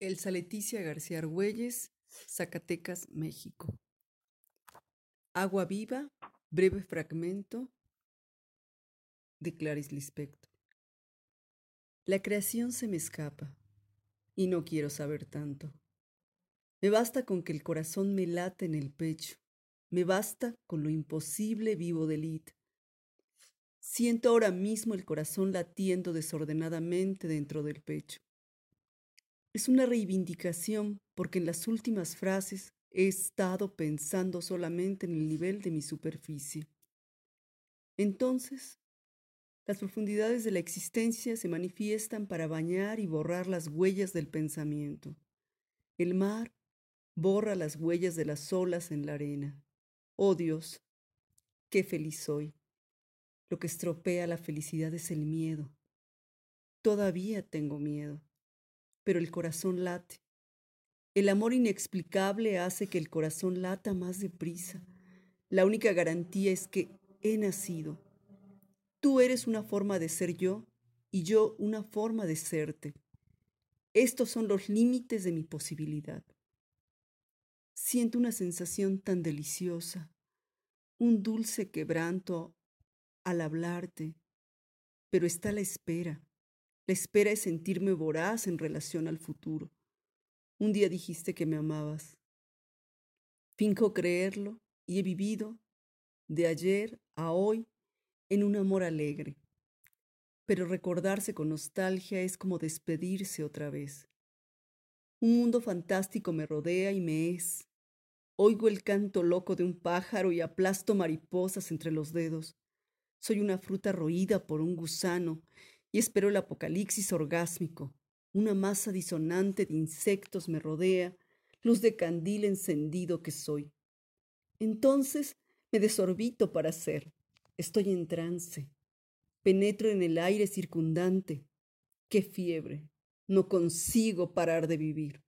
Elsa Leticia García Argüelles, Zacatecas, México. Agua viva, breve fragmento de Clarice Lispector. La creación se me escapa y no quiero saber tanto. Me basta con que el corazón me late en el pecho. Me basta con lo imposible vivo de Lid. Siento ahora mismo el corazón latiendo desordenadamente dentro del pecho. Es una reivindicación porque en las últimas frases he estado pensando solamente en el nivel de mi superficie. Entonces, las profundidades de la existencia se manifiestan para bañar y borrar las huellas del pensamiento. El mar borra las huellas de las olas en la arena. Oh Dios, qué feliz soy. Lo que estropea la felicidad es el miedo. Todavía tengo miedo pero el corazón late. El amor inexplicable hace que el corazón lata más deprisa. La única garantía es que he nacido. Tú eres una forma de ser yo y yo una forma de serte. Estos son los límites de mi posibilidad. Siento una sensación tan deliciosa, un dulce quebranto al hablarte, pero está la espera. La espera es sentirme voraz en relación al futuro. Un día dijiste que me amabas. Finco creerlo y he vivido de ayer a hoy en un amor alegre. Pero recordarse con nostalgia es como despedirse otra vez. Un mundo fantástico me rodea y me es. Oigo el canto loco de un pájaro y aplasto mariposas entre los dedos. Soy una fruta roída por un gusano y espero el apocalipsis orgásmico. Una masa disonante de insectos me rodea, luz de candil encendido que soy. Entonces me desorbito para ser. Estoy en trance. Penetro en el aire circundante. ¡Qué fiebre! No consigo parar de vivir.